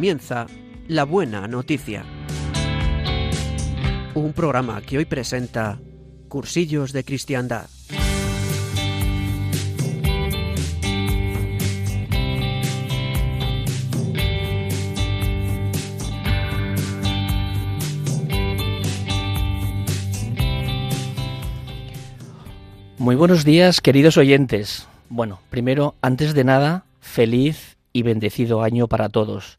comienza La Buena Noticia. Un programa que hoy presenta Cursillos de Cristiandad. Muy buenos días, queridos oyentes. Bueno, primero, antes de nada, feliz y bendecido año para todos.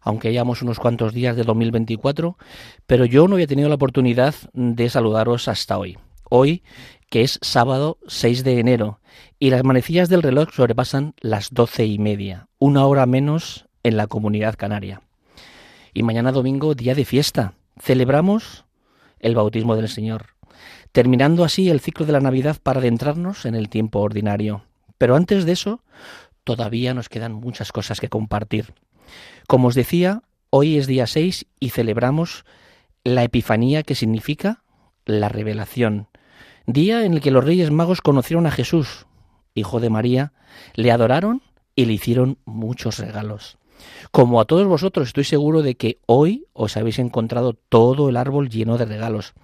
Aunque hayamos unos cuantos días de 2024, pero yo no había tenido la oportunidad de saludaros hasta hoy. Hoy, que es sábado 6 de enero, y las manecillas del reloj sobrepasan las doce y media, una hora menos en la comunidad canaria. Y mañana domingo, día de fiesta, celebramos el bautismo del Señor terminando así el ciclo de la Navidad para adentrarnos en el tiempo ordinario. Pero antes de eso, todavía nos quedan muchas cosas que compartir. Como os decía, hoy es día 6 y celebramos la Epifanía que significa la revelación, día en el que los Reyes Magos conocieron a Jesús, hijo de María, le adoraron y le hicieron muchos regalos. Como a todos vosotros estoy seguro de que hoy os habéis encontrado todo el árbol lleno de regalos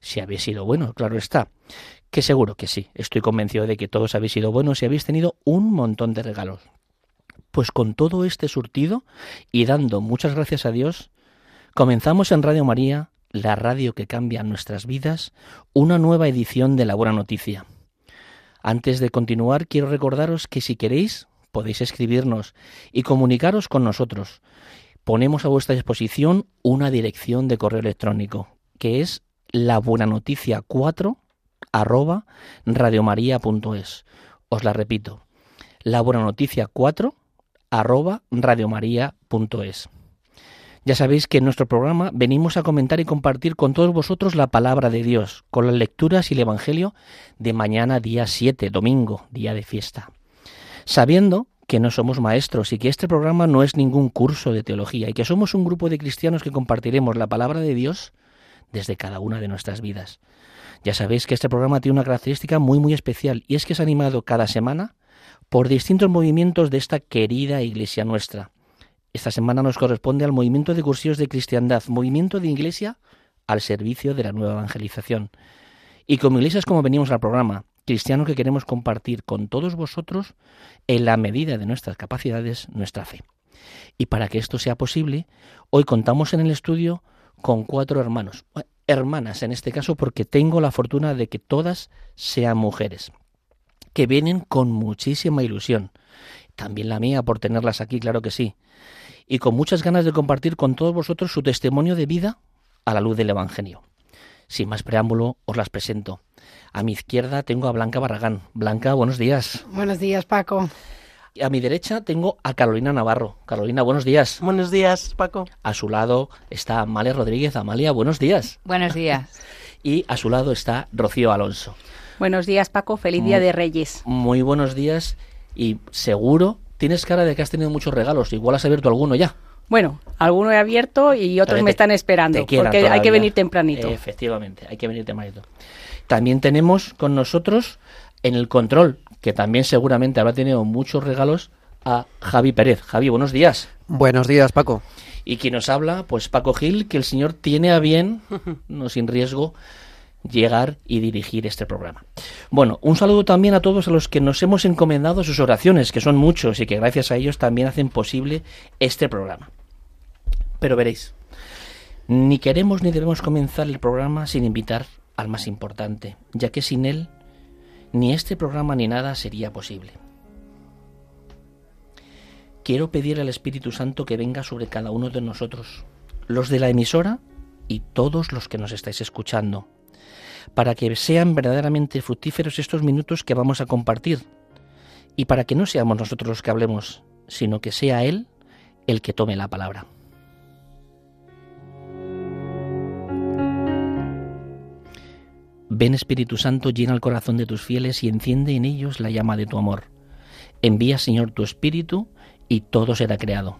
si habéis sido buenos, claro está. Que seguro que sí, estoy convencido de que todos habéis sido buenos y habéis tenido un montón de regalos. Pues con todo este surtido y dando muchas gracias a Dios, comenzamos en Radio María, la radio que cambia nuestras vidas, una nueva edición de La Buena Noticia. Antes de continuar, quiero recordaros que si queréis, podéis escribirnos y comunicaros con nosotros. Ponemos a vuestra disposición una dirección de correo electrónico, que es la buena noticia 4 arroba radiomaria.es. Os la repito, la buena noticia 4 arroba radiomaria.es. Ya sabéis que en nuestro programa venimos a comentar y compartir con todos vosotros la palabra de Dios, con las lecturas y el Evangelio de mañana día 7, domingo, día de fiesta. Sabiendo que no somos maestros y que este programa no es ningún curso de teología y que somos un grupo de cristianos que compartiremos la palabra de Dios desde cada una de nuestras vidas. Ya sabéis que este programa tiene una característica muy muy especial y es que es animado cada semana por distintos movimientos de esta querida iglesia nuestra. Esta semana nos corresponde al movimiento de cursillos de cristiandad, movimiento de iglesia al servicio de la nueva evangelización. Y como iglesias como venimos al programa, cristianos que queremos compartir con todos vosotros en la medida de nuestras capacidades nuestra fe. Y para que esto sea posible, hoy contamos en el estudio con cuatro hermanos, hermanas en este caso porque tengo la fortuna de que todas sean mujeres, que vienen con muchísima ilusión, también la mía por tenerlas aquí, claro que sí, y con muchas ganas de compartir con todos vosotros su testimonio de vida a la luz del Evangelio. Sin más preámbulo, os las presento. A mi izquierda tengo a Blanca Barragán. Blanca, buenos días. Buenos días, Paco a mi derecha tengo a Carolina Navarro. Carolina, buenos días. Buenos días, Paco. A su lado está Amalia Rodríguez. Amalia, buenos días. Buenos días. y a su lado está Rocío Alonso. Buenos días, Paco. Feliz Día de Reyes. Muy buenos días y seguro tienes cara de que has tenido muchos regalos. Igual has abierto alguno ya. Bueno, alguno he abierto y otros me están esperando, porque hay que venir tempranito. Efectivamente, hay que venir tempranito. También tenemos con nosotros en el control que también seguramente habrá tenido muchos regalos a Javi Pérez. Javi, buenos días. Buenos días, Paco. Y quien nos habla, pues Paco Gil, que el Señor tiene a bien, no sin riesgo, llegar y dirigir este programa. Bueno, un saludo también a todos a los que nos hemos encomendado sus oraciones, que son muchos y que gracias a ellos también hacen posible este programa. Pero veréis, ni queremos ni debemos comenzar el programa sin invitar al más importante, ya que sin él ni este programa ni nada sería posible. Quiero pedir al Espíritu Santo que venga sobre cada uno de nosotros, los de la emisora y todos los que nos estáis escuchando, para que sean verdaderamente fructíferos estos minutos que vamos a compartir, y para que no seamos nosotros los que hablemos, sino que sea Él el que tome la palabra. Ven Espíritu Santo, llena el corazón de tus fieles y enciende en ellos la llama de tu amor. Envía, Señor, tu Espíritu y todo será creado.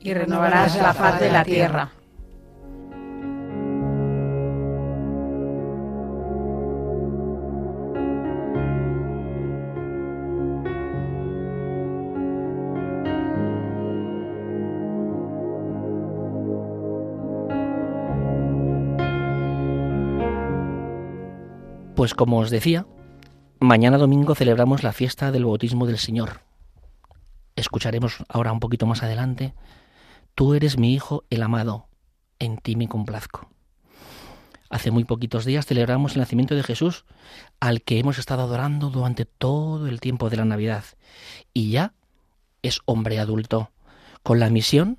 Y renovarás la faz de la tierra. Pues como os decía, mañana domingo celebramos la fiesta del bautismo del Señor. Escucharemos ahora un poquito más adelante, Tú eres mi Hijo el amado, en ti me complazco. Hace muy poquitos días celebramos el nacimiento de Jesús, al que hemos estado adorando durante todo el tiempo de la Navidad, y ya es hombre adulto, con la misión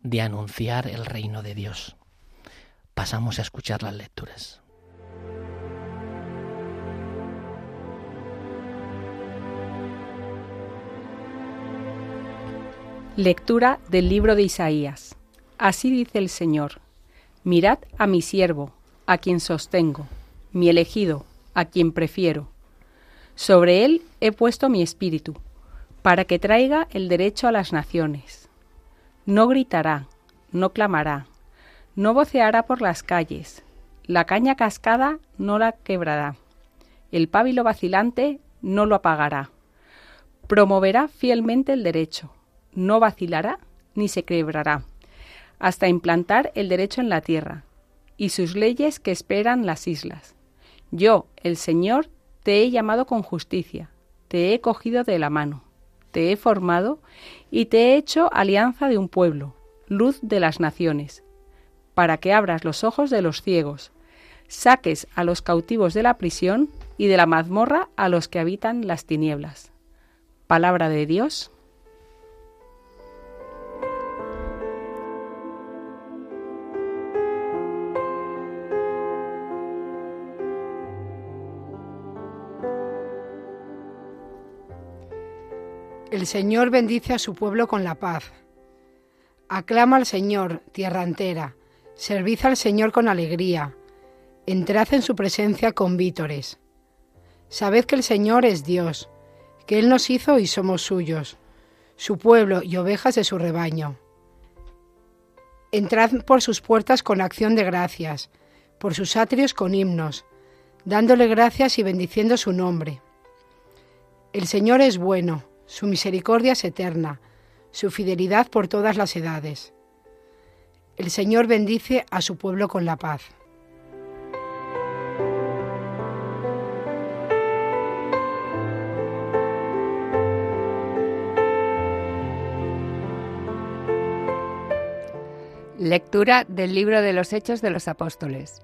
de anunciar el reino de Dios. Pasamos a escuchar las lecturas. Lectura del libro de Isaías. Así dice el Señor. Mirad a mi siervo, a quien sostengo, mi elegido, a quien prefiero. Sobre él he puesto mi espíritu, para que traiga el derecho a las naciones. No gritará, no clamará, no voceará por las calles, la caña cascada no la quebrará, el pábilo vacilante no lo apagará. Promoverá fielmente el derecho no vacilará ni se quebrará, hasta implantar el derecho en la tierra, y sus leyes que esperan las islas. Yo, el Señor, te he llamado con justicia, te he cogido de la mano, te he formado y te he hecho alianza de un pueblo, luz de las naciones, para que abras los ojos de los ciegos, saques a los cautivos de la prisión y de la mazmorra a los que habitan las tinieblas. Palabra de Dios. El Señor bendice a su pueblo con la paz. Aclama al Señor, tierra entera, servid al Señor con alegría, entrad en su presencia con vítores. Sabed que el Señor es Dios, que Él nos hizo y somos suyos, su pueblo y ovejas de su rebaño. Entrad por sus puertas con acción de gracias, por sus atrios con himnos, dándole gracias y bendiciendo su nombre. El Señor es bueno, su misericordia es eterna, su fidelidad por todas las edades. El Señor bendice a su pueblo con la paz. Lectura del libro de los Hechos de los Apóstoles.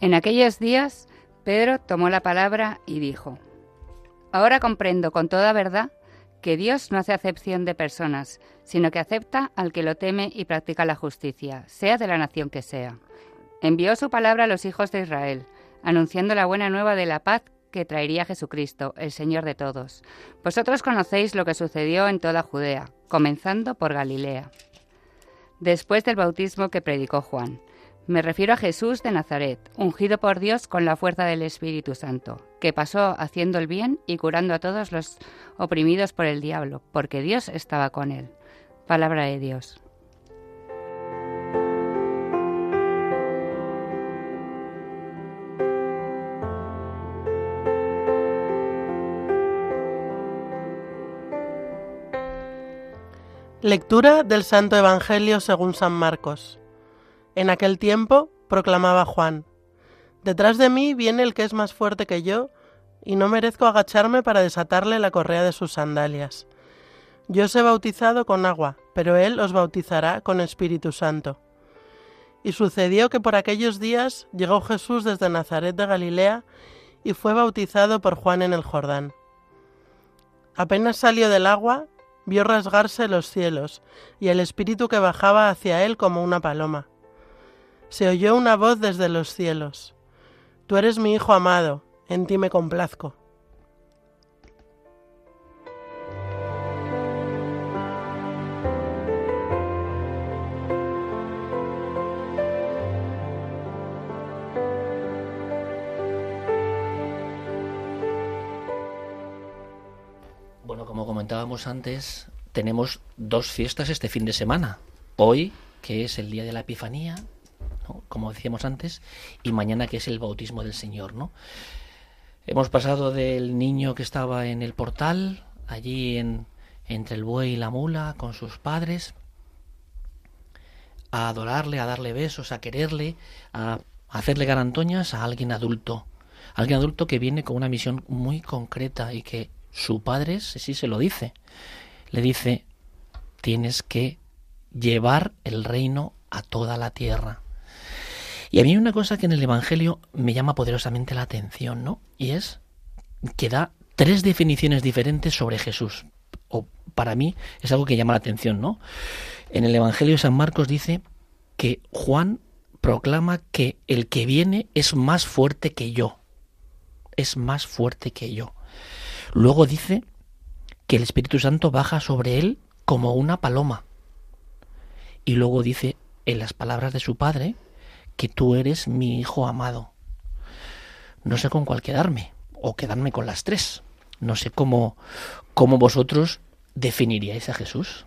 En aquellos días, Pedro tomó la palabra y dijo, Ahora comprendo con toda verdad que Dios no hace acepción de personas, sino que acepta al que lo teme y practica la justicia, sea de la nación que sea. Envió su palabra a los hijos de Israel, anunciando la buena nueva de la paz que traería Jesucristo, el Señor de todos. Vosotros conocéis lo que sucedió en toda Judea, comenzando por Galilea. Después del bautismo que predicó Juan, me refiero a Jesús de Nazaret, ungido por Dios con la fuerza del Espíritu Santo, que pasó haciendo el bien y curando a todos los oprimidos por el diablo, porque Dios estaba con él. Palabra de Dios. Lectura del Santo Evangelio según San Marcos. En aquel tiempo proclamaba Juan, Detrás de mí viene el que es más fuerte que yo, y no merezco agacharme para desatarle la correa de sus sandalias. Yo os he bautizado con agua, pero él os bautizará con Espíritu Santo. Y sucedió que por aquellos días llegó Jesús desde Nazaret de Galilea y fue bautizado por Juan en el Jordán. Apenas salió del agua, vio rasgarse los cielos y el Espíritu que bajaba hacia él como una paloma se oyó una voz desde los cielos. Tú eres mi Hijo amado, en ti me complazco. Bueno, como comentábamos antes, tenemos dos fiestas este fin de semana. Hoy, que es el día de la Epifanía, como decíamos antes, y mañana que es el bautismo del Señor, ¿no? Hemos pasado del niño que estaba en el portal, allí en, entre el buey y la mula, con sus padres, a adorarle, a darle besos, a quererle, a hacerle garantoñas a alguien adulto, Alguien adulto que viene con una misión muy concreta y que su padre sí se lo dice. Le dice, tienes que llevar el reino a toda la tierra. Y a mí hay una cosa que en el Evangelio me llama poderosamente la atención, ¿no? Y es que da tres definiciones diferentes sobre Jesús. O para mí es algo que llama la atención, ¿no? En el Evangelio de San Marcos dice que Juan proclama que el que viene es más fuerte que yo. Es más fuerte que yo. Luego dice que el Espíritu Santo baja sobre él como una paloma. Y luego dice en las palabras de su padre que tú eres mi hijo amado. No sé con cuál quedarme, o quedarme con las tres. No sé cómo, cómo vosotros definiríais a Jesús.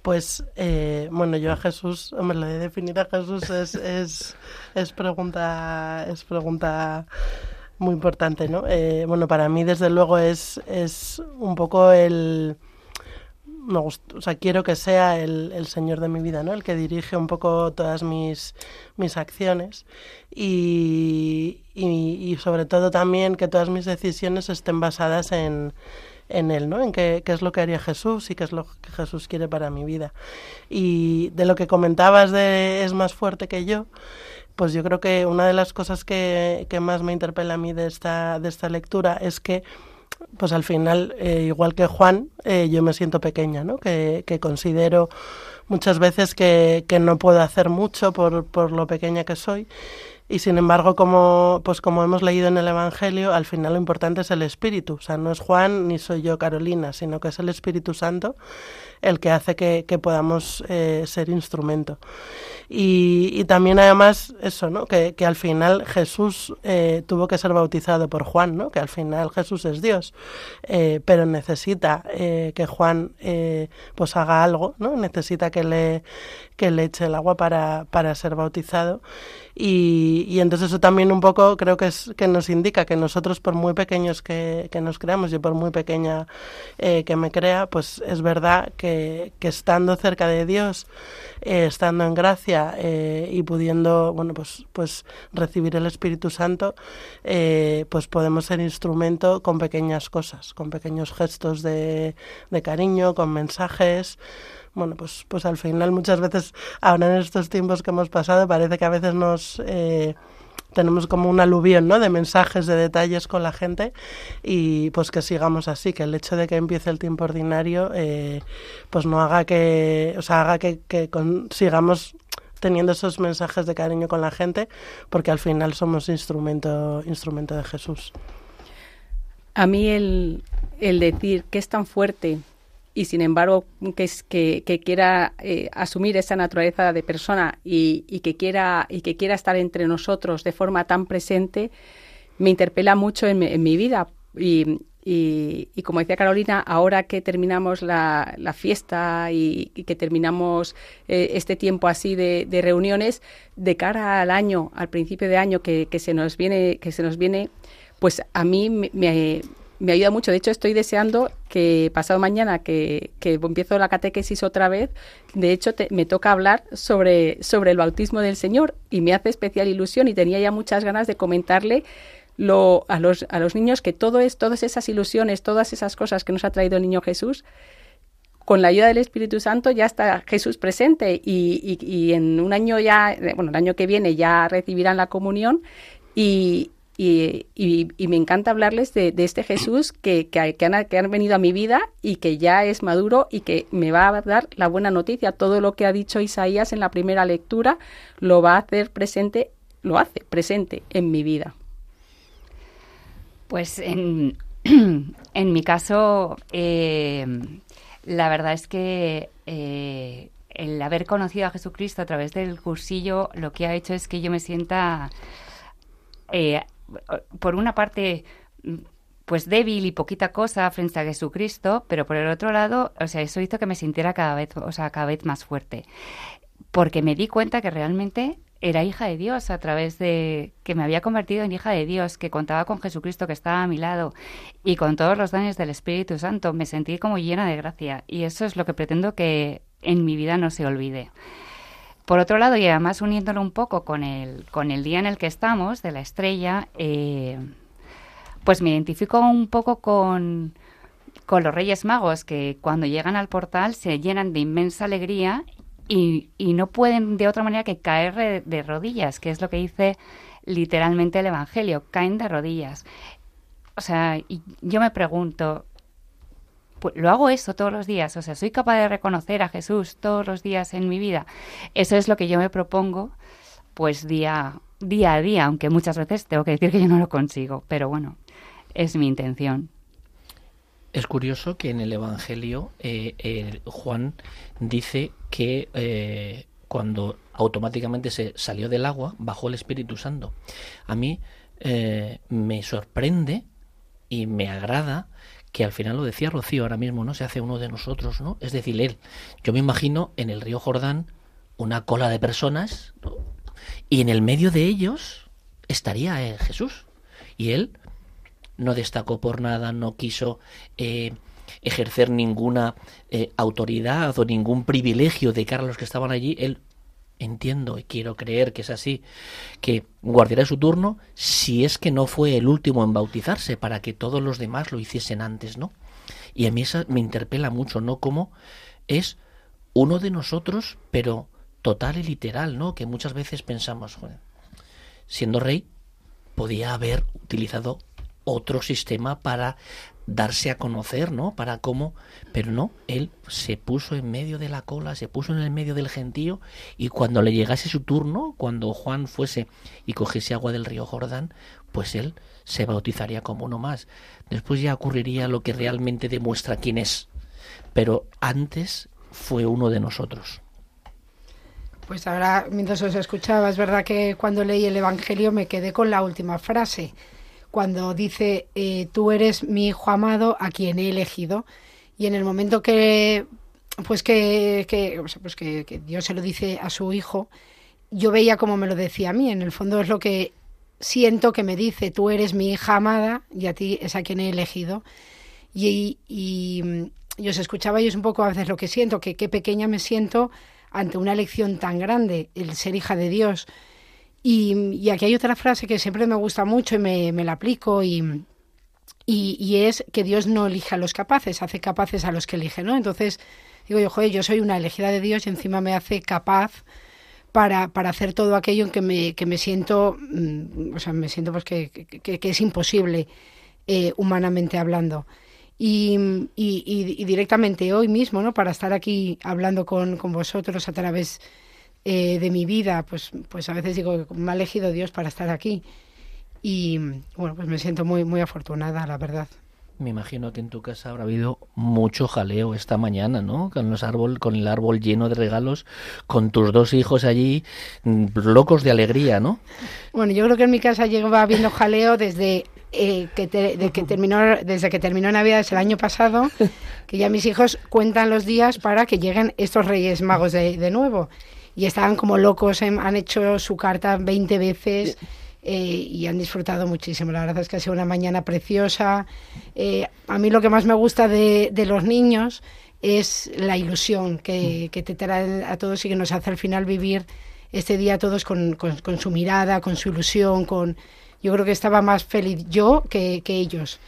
Pues, eh, bueno, yo a Jesús, hombre, lo de definir a Jesús es, es, es pregunta, es pregunta muy importante, ¿no? Eh, bueno, para mí, desde luego, es, es un poco el, me o sea, quiero que sea el, el, Señor de mi vida, ¿no? El que dirige un poco todas mis, mis acciones y, y, sobre todo también que todas mis decisiones estén basadas en, en Él, ¿no? En qué, qué, es lo que haría Jesús y qué es lo que Jesús quiere para mi vida. Y de lo que comentabas de es más fuerte que yo, pues yo creo que una de las cosas que, que más me interpela a mí de esta, de esta lectura es que pues al final, eh, igual que Juan, eh, yo me siento pequeña, ¿no? Que, que considero muchas veces que, que, no puedo hacer mucho por, por lo pequeña que soy. Y sin embargo, como, pues como hemos leído en el Evangelio, al final lo importante es el Espíritu. O sea, no es Juan ni soy yo Carolina, sino que es el Espíritu Santo el que hace que, que podamos eh, ser instrumento. Y, y, también además eso, ¿no? Que, que al final Jesús eh, tuvo que ser bautizado por Juan, ¿no? Que al final Jesús es Dios, eh, pero necesita eh, que Juan pues haga algo, ¿no? Necesita que le, que le eche el agua para, para ser bautizado. Y, y, entonces eso también un poco creo que es que nos indica que nosotros por muy pequeños que, que nos creamos y por muy pequeña eh, que me crea, pues es verdad que, que estando cerca de Dios, eh, estando en gracia eh, y pudiendo bueno pues pues recibir el Espíritu Santo, eh, pues podemos ser instrumento con pequeñas cosas, con pequeños gestos de, de cariño, con mensajes bueno, pues, pues al final muchas veces, ahora en estos tiempos que hemos pasado, parece que a veces nos eh, tenemos como un aluvión, ¿no? De mensajes, de detalles con la gente y pues que sigamos así, que el hecho de que empiece el tiempo ordinario, eh, pues no haga que, o sea, haga que, que con, sigamos teniendo esos mensajes de cariño con la gente, porque al final somos instrumento, instrumento de Jesús. A mí el, el decir que es tan fuerte y sin embargo que, que, quiera eh, asumir esa naturaleza de persona y, que quiera, y que quiera estar entre nosotros de forma tan presente, me interpela mucho en, en mi vida. Y, y, y, como decía Carolina, ahora que terminamos la, la fiesta y, que terminamos eh, este tiempo así de, de, reuniones, de cara al año, al principio de año que, que, se nos viene, que se nos viene, pues a mí me, me ayuda mucho. De hecho, estoy deseando que pasado mañana, que, que empiezo la catequesis otra vez, de hecho, me toca hablar sobre, sobre el bautismo del Señor y me hace especial ilusión y tenía ya muchas ganas de comentarle lo, a, los, a los niños que todo es, todas esas ilusiones, todas esas cosas que nos ha traído el niño Jesús, con la ayuda del Espíritu Santo ya está Jesús presente y, y, y en un año ya, bueno, el año que viene ya recibirán la comunión y, y, y, y, me encanta hablarles de, de este Jesús que, que, han, que, han, venido a mi vida y que ya es maduro y que me va a dar la buena noticia. Todo lo que ha dicho Isaías en la primera lectura lo va a hacer presente, lo hace presente en mi vida. Pues en, en mi caso, eh, la verdad es que eh, el haber conocido a Jesucristo a través del cursillo lo que ha hecho es que yo me sienta... Eh, por una parte pues débil y poquita cosa frente a Jesucristo, pero por el otro lado, o sea, eso hizo que me sintiera cada vez, o sea, cada vez más fuerte, porque me di cuenta que realmente era hija de Dios a través de que me había convertido en hija de Dios, que contaba con Jesucristo que estaba a mi lado y con todos los dones del Espíritu Santo, me sentí como llena de gracia y eso es lo que pretendo que en mi vida no se olvide. Por otro lado, y además uniéndolo un poco con el, con el día en el que estamos, de la estrella, eh, pues me identifico un poco con, con los Reyes Magos, que cuando llegan al portal se llenan de inmensa alegría y, y no pueden de otra manera que caer de rodillas, que es lo que dice literalmente el Evangelio, caen de rodillas. O sea, y yo me pregunto, pues, lo hago eso todos los días, o sea, soy capaz de reconocer a Jesús todos los días en mi vida. Eso es lo que yo me propongo, pues día, día a día, aunque muchas veces tengo que decir que yo no lo consigo, pero bueno, es mi intención. Es curioso que en el Evangelio eh, Juan dice que eh, cuando automáticamente se salió del agua, bajó el Espíritu Santo. A mí eh, me sorprende y me agrada que al final lo decía Rocío ahora mismo, ¿no? Se hace uno de nosotros, ¿no? Es decir, él. Yo me imagino en el río Jordán una cola de personas y en el medio de ellos estaría eh, Jesús. Y él no destacó por nada, no quiso eh, ejercer ninguna eh, autoridad o ningún privilegio de cara a los que estaban allí. Él entiendo y quiero creer que es así, que guardará su turno si es que no fue el último en bautizarse, para que todos los demás lo hiciesen antes, ¿no? Y a mí eso me interpela mucho, ¿no? Como es uno de nosotros, pero total y literal, ¿no? Que muchas veces pensamos, joder, siendo rey, podía haber utilizado otro sistema para darse a conocer, ¿no? Para cómo, pero no, él se puso en medio de la cola, se puso en el medio del gentío y cuando le llegase su turno, cuando Juan fuese y cogiese agua del río Jordán, pues él se bautizaría como uno más. Después ya ocurriría lo que realmente demuestra quién es, pero antes fue uno de nosotros. Pues ahora, mientras os escuchaba, es verdad que cuando leí el Evangelio me quedé con la última frase cuando dice, eh, tú eres mi hijo amado a quien he elegido. Y en el momento que, pues que, que, pues que, Dios se lo dice a su hijo, yo veía como me lo decía a mí. En el fondo es lo que siento que me dice, tú eres mi hija amada y a ti es a quien he elegido. Y, y, y os escuchaba y es un poco a veces lo que siento, que qué pequeña me siento ante una elección tan grande, el ser hija de Dios. Y, aquí hay otra frase que siempre me gusta mucho y me, la aplico y, y, es que Dios no elige a los capaces, hace capaces a los que elige, ¿no? Entonces digo yo, joder, yo soy una elegida de Dios y encima me hace capaz para, para hacer todo aquello en que me, que me siento, mm, o sea, me siento pues que, que, es imposible eh, humanamente hablando. Y, y, y, directamente hoy mismo, ¿no? Para estar aquí hablando con, con vosotros a través eh, de mi vida, pues, pues a veces digo que me ha elegido Dios para estar aquí. Y bueno, pues me siento muy, muy afortunada, la verdad. Me imagino que en tu casa habrá habido mucho jaleo esta mañana, ¿no? Con los árbol, con el árbol lleno de regalos, con tus dos hijos allí mm, locos de alegría, ¿no? Bueno, yo creo que en mi casa lleva habiendo jaleo desde eh, que, de que terminó desde que terminó Navidad el año pasado, que ya mis hijos cuentan los días para que lleguen estos Reyes Magos de, de nuevo y estaban como locos, em, han hecho su carta 20 veces. Eh, y han disfrutado muchísimo. La verdad es que ha sido una mañana preciosa. Eh, a mí lo que más me gusta de, los niños es la ilusión que, te traen a todos y que nos hace al final vivir este día a todos con, su mirada, con su ilusión, con... Yo creo que estaba más feliz yo que, ellos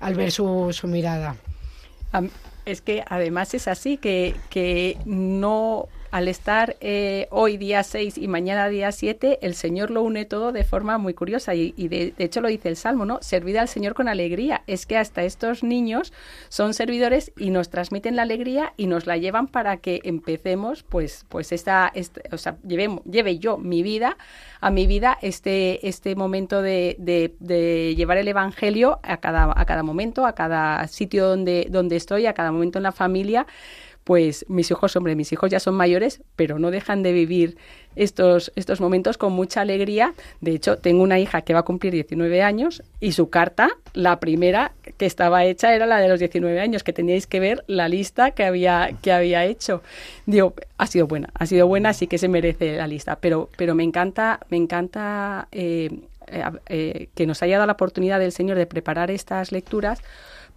al ver su, su mirada. Es que además es así, que, que no al estar eh, hoy día 6 y mañana día 7, el Señor lo une todo de forma muy curiosa y, de, hecho lo dice el Salmo, ¿no? Servid al Señor con alegría. Es que hasta estos niños son servidores y nos transmiten la alegría y nos la llevan para que empecemos, pues, pues esta, o sea, lleve, lleve yo mi vida, a mi vida este, este momento de, de, llevar el Evangelio a cada, a cada momento, a cada sitio donde, donde estoy, a cada momento en la familia pues mis hijos, hombre, mis hijos ya son mayores, pero no dejan de vivir estos, estos momentos con mucha alegría. De hecho, tengo una hija que va a cumplir 19 años y su carta, la primera que estaba hecha era la de los 19 años, que teníais que ver la lista que había, que había hecho. Digo, ha sido buena, ha sido buena, así que se merece la lista. Pero, pero me encanta, me encanta eh, eh, eh, que nos haya dado la oportunidad del Señor de preparar estas lecturas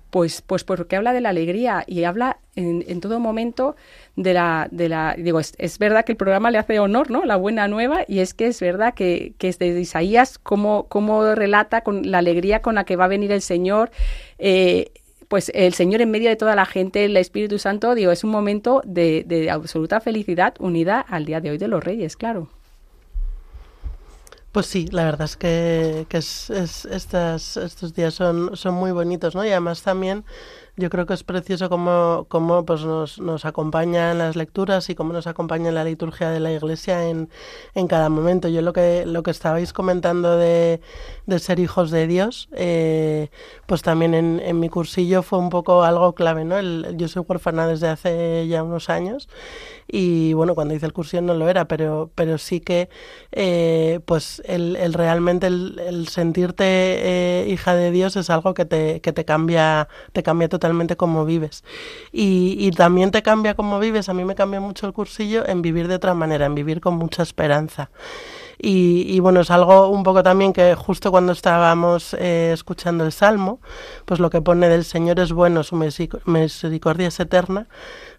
pues, pues porque habla de la alegría y habla en, todo momento de la, de la digo, es, verdad que el programa le hace honor, ¿no? La buena nueva, y es que es verdad que, que es de Isaías cómo, cómo relata con la alegría con la que va a venir el Señor, eh, pues el Señor en medio de toda la gente, el Espíritu Santo, digo, es un momento de, de absoluta felicidad unida al día de hoy de los Reyes, claro. Pues sí, la verdad es que, que es, estas, estos días son, son muy bonitos, ¿no? Y además también yo creo que es precioso cómo, cómo pues nos, nos acompaña en las lecturas y cómo nos acompaña la liturgia de la iglesia en, en cada momento. Yo lo que, lo que estabais comentando de, de ser hijos de Dios, eh, pues también en, en, mi cursillo fue un poco algo clave, ¿no? Yo soy huérfana desde hace ya unos años y bueno, cuando hice el cursillo no lo era, pero, pero sí que eh, pues el, realmente el, el sentirte eh, hija de Dios es algo que te, que te cambia, te cambia totalmente cómo vives. Y, y también te cambia cómo vives, a mí me cambia mucho el cursillo en vivir de otra manera, en vivir con mucha esperanza. Y, bueno, es algo un poco también que justo cuando estábamos eh, escuchando el Salmo, pues lo que pone del Señor es bueno, su misericordia es eterna,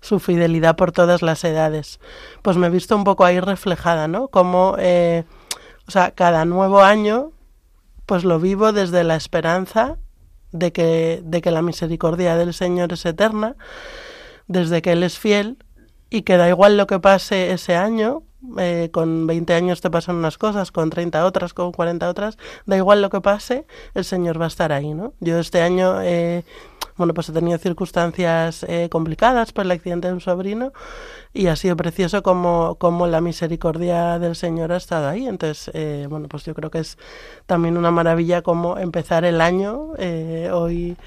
su fidelidad por todas las edades. Pues me he visto un poco ahí reflejada, ¿no? Como, eh, o sea, cada nuevo año, pues lo vivo desde la esperanza de que, de que la misericordia del Señor es eterna, desde que Él es fiel y que da igual lo que pase ese año, eh, con 20 años te pasan unas cosas, con 30 otras, con 40 otras, da igual lo que pase, el Señor va a estar ahí, ¿no? Yo este año, eh, bueno, pues he tenido circunstancias eh, complicadas por el accidente de un sobrino y ha sido precioso como, como la misericordia del Señor ha estado ahí. Entonces, eh, bueno, pues yo creo que es también una maravilla como empezar el año, eh, hoy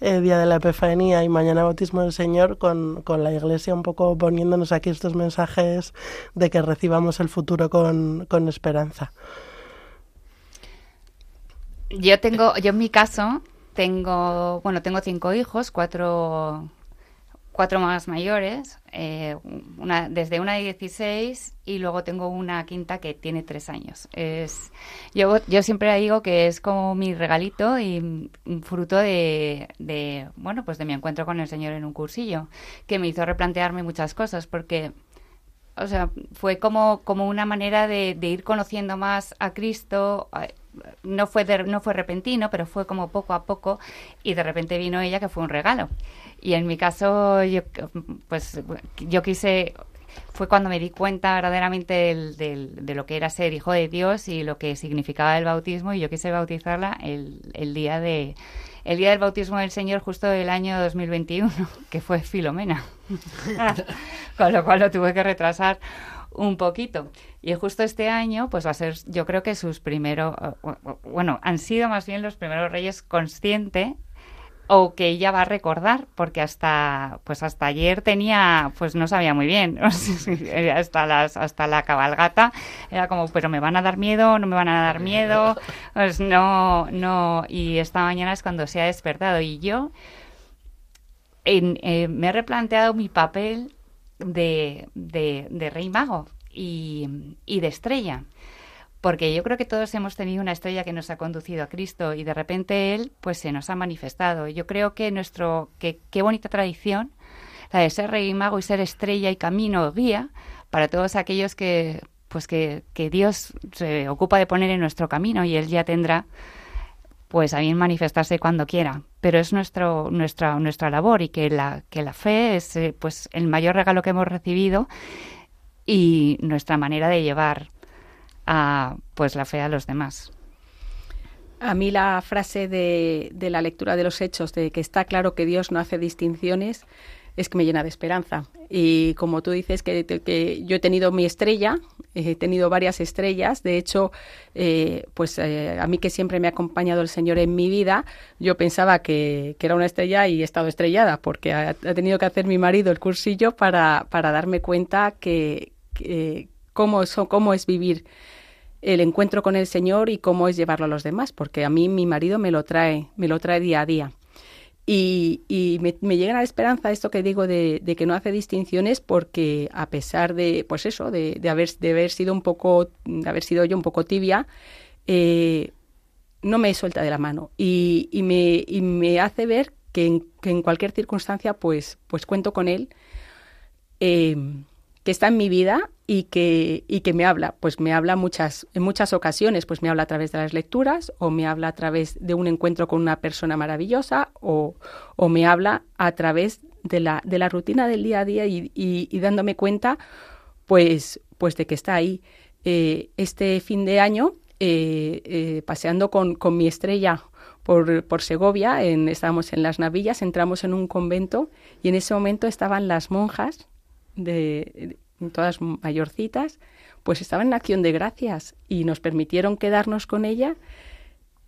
eh, Día de la Epifanía y mañana Bautismo del Señor, con, con la Iglesia un poco poniéndonos aquí estos mensajes de que recibamos el futuro con, con esperanza. Yo tengo, yo en mi caso, tengo, bueno, tengo cinco hijos, cuatro cuatro más mayores, eh, una, desde una de 16 y luego tengo una quinta que tiene tres años. Es, yo, yo siempre digo que es como mi regalito y fruto de, de, bueno, pues de mi encuentro con el Señor en un cursillo, que me hizo replantearme muchas cosas porque... O sea, fue como, como una manera de, de ir conociendo más a Cristo, no fue no fue repentino, pero fue como poco a poco y de repente vino ella que fue un regalo. Y en mi caso, yo, pues, yo quise, fue cuando me di cuenta verdaderamente de lo que era ser hijo de Dios y lo que significaba el bautismo y yo quise bautizarla el, el día de el día del bautismo del Señor justo del año 2021, que fue Filomena. Con lo cual lo tuve que retrasar un poquito. Y justo este año, pues va a ser, yo creo que sus primeros, bueno, han sido más bien los primeros reyes conscientes o que ella va a recordar porque hasta pues hasta ayer tenía pues no sabía muy bien hasta las hasta la cabalgata era como pero me van a dar miedo no me van a dar miedo pues no no y esta mañana es cuando se ha despertado. Y yo eh, me he replanteado mi papel de, de, de rey mago y, de estrella porque yo creo que todos hemos tenido una estrella que nos ha conducido a Cristo y de repente Él pues se nos ha manifestado. Yo creo que nuestro, que qué bonita tradición, la de ser rey y mago y ser estrella y camino guía para todos aquellos que pues que, que Dios se ocupa de poner en nuestro camino y Él ya tendrá pues a bien manifestarse cuando quiera. Pero es nuestro, nuestra, nuestra labor y que la, que la fe es eh, pues el mayor regalo que hemos recibido y nuestra manera de llevar a pues la fe a los demás. A mí la frase de, de la lectura de los hechos, de que está claro que Dios no hace distinciones, es que me llena de esperanza. Y como tú dices, que, que yo he tenido mi estrella, he tenido varias estrellas. De hecho, eh, pues eh, a mí que siempre me ha acompañado el Señor en mi vida, yo pensaba que, que era una estrella y he estado estrellada, porque ha, ha, tenido que hacer mi marido el cursillo para, para darme cuenta que, que cómo, es, cómo es vivir el encuentro con el Señor y cómo es llevarlo a los demás, porque a mí mi marido me lo trae, me lo trae día a día. Y, y me, llega la esperanza esto que digo de, de, que no hace distinciones porque a pesar de, pues eso, de, de, haber, de haber sido un poco, de haber sido yo un poco tibia, eh, no me suelta de la mano. Y, y, me, y me hace ver que en, cualquier circunstancia pues, pues cuento con Él, eh, que está en mi vida y que, y que me habla. Pues me habla muchas, en muchas ocasiones, pues me habla a través de las lecturas o me habla a través de un encuentro con una persona maravillosa o, o me habla a través de la, de la rutina del día a día y, y, dándome cuenta pues, pues de que está ahí. Eh, este fin de año, eh, paseando con, con mi estrella por, por Segovia, en, estábamos en las Navillas, entramos en un convento y en ese momento estaban las monjas, de, todas mayorcitas, pues estaban en acción de gracias y nos permitieron quedarnos con ella.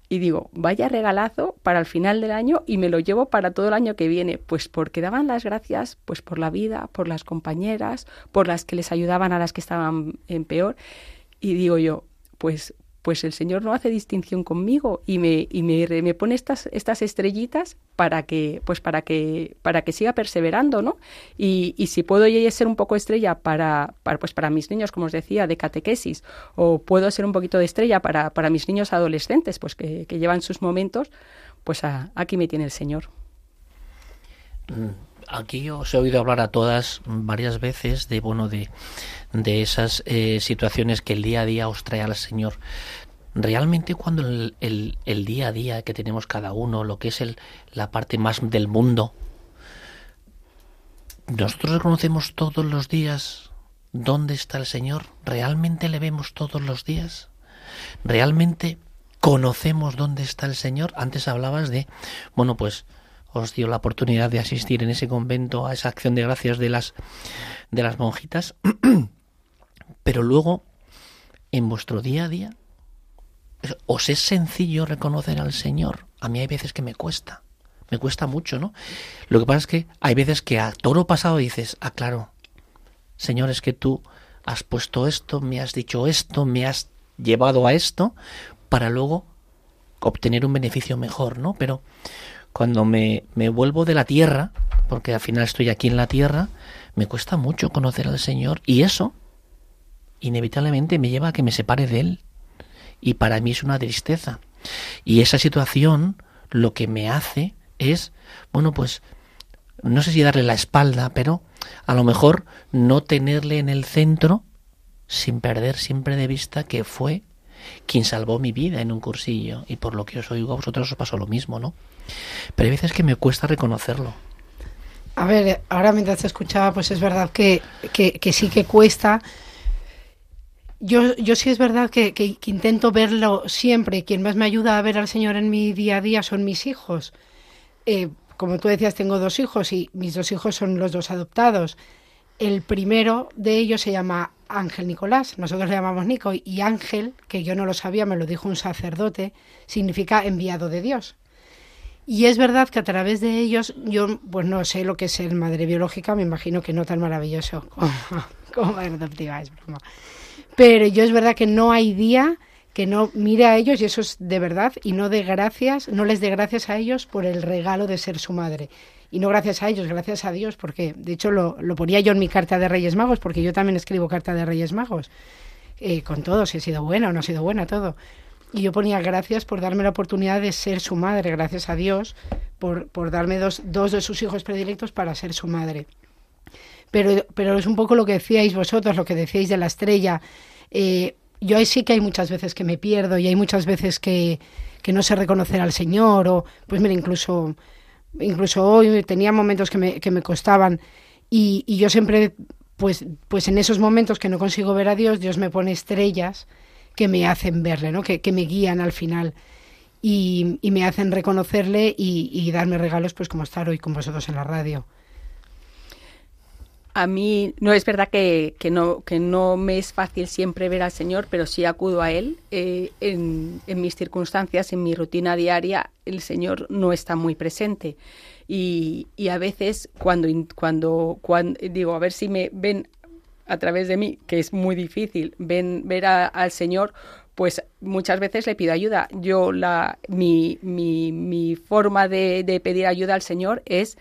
Y digo, vaya regalazo para el final del año y me lo llevo para todo el año que viene, pues porque daban las gracias pues por la vida, por las compañeras, por las que les ayudaban a las que estaban en peor. Y digo yo, pues pues el Señor no hace distinción conmigo y me, y me, me, pone estas, estas estrellitas para que, pues para que, para que siga perseverando, ¿no? Y, y si puedo yo ser un poco estrella para, para, pues para mis niños, como os decía, de catequesis, o puedo ser un poquito de estrella para, para mis niños adolescentes, pues que, que llevan sus momentos, pues aquí me tiene el Señor. Mm, aquí os he oído hablar a todas varias veces de bueno de de esas eh, situaciones que el día a día os trae al Señor. Realmente cuando el, el, día a día que tenemos cada uno, lo que es el, la parte más del mundo, nosotros reconocemos todos los días dónde está el Señor, realmente le vemos todos los días, realmente conocemos dónde está el Señor. Antes hablabas de, bueno, pues os dio la oportunidad de asistir en ese convento a esa acción de gracias de las de las monjitas Pero luego, en vuestro día a día, os es sencillo reconocer al Señor. A mí hay veces que me cuesta, me cuesta mucho, ¿no? Lo que pasa es que hay veces que a toro pasado dices, ah, claro, Señor, es que tú has puesto esto, me has dicho esto, me has llevado a esto, para luego obtener un beneficio mejor, ¿no? Pero cuando me, me vuelvo de la tierra, porque al final estoy aquí en la tierra, me cuesta mucho conocer al Señor y eso inevitablemente me lleva a que me separe de él. Y para mí es una tristeza. Y esa situación lo que me hace es, bueno, pues, no sé si darle la espalda, pero a lo mejor no tenerle en el centro sin perder siempre de vista que fue quien salvó mi vida en un cursillo. Y por lo que os oigo a vosotros os pasó lo mismo, ¿no? Pero hay veces que me cuesta reconocerlo. A ver, ahora mientras te escuchaba, pues es verdad que, que, sí que cuesta, yo, yo sí es verdad que, que, intento verlo siempre. Quien más me ayuda a ver al Señor en mi día a día son mis hijos. Eh, como tú decías, tengo dos hijos y mis dos hijos son los dos adoptados. El primero de ellos se llama Ángel Nicolás, nosotros le llamamos Nico, y Ángel, que yo no lo sabía, me lo dijo un sacerdote, significa enviado de Dios. Y es verdad que a través de ellos, yo pues no sé lo que es ser madre biológica, me imagino que no tan maravilloso como, madre adoptiva, es broma. Pero yo es verdad que no hay día que no mire a ellos, y eso es de verdad, y no de gracias, no les dé gracias a ellos por el regalo de ser su madre. Y no gracias a ellos, gracias a Dios, porque de hecho lo, lo ponía yo en mi carta de Reyes Magos, porque yo también escribo carta de Reyes Magos, eh, con todo, si ha sido buena o no ha sido buena, todo. Y yo ponía gracias por darme la oportunidad de ser su madre, gracias a Dios por, por darme dos, dos de sus hijos predilectos para ser su madre. Pero, pero es un poco lo que decíais vosotros, lo que decíais de la estrella. Eh, yo ahí sí que hay muchas veces que me pierdo y hay muchas veces que, que no sé reconocer al Señor o, pues mira, incluso, incluso hoy tenía momentos que me, que me costaban y, y yo siempre, pues, pues en esos momentos que no consigo ver a Dios, Dios me pone estrellas que me hacen verle, ¿no? que, que me guían al final. Y, y, me hacen reconocerle y, y, darme regalos pues como estar hoy con vosotros en la radio. A mí no es verdad que, que, no, que no me es fácil siempre ver al Señor, pero sí acudo a Él. Eh, en, en, mis circunstancias, en mi rutina diaria, el Señor no está muy presente. Y, y a veces cuando, cuando, cuando, digo, a ver si me ven a través de mí, que es muy difícil, ven ver al Señor, pues muchas veces le pido ayuda. Yo la mi, mi, mi forma de, de pedir ayuda al Señor es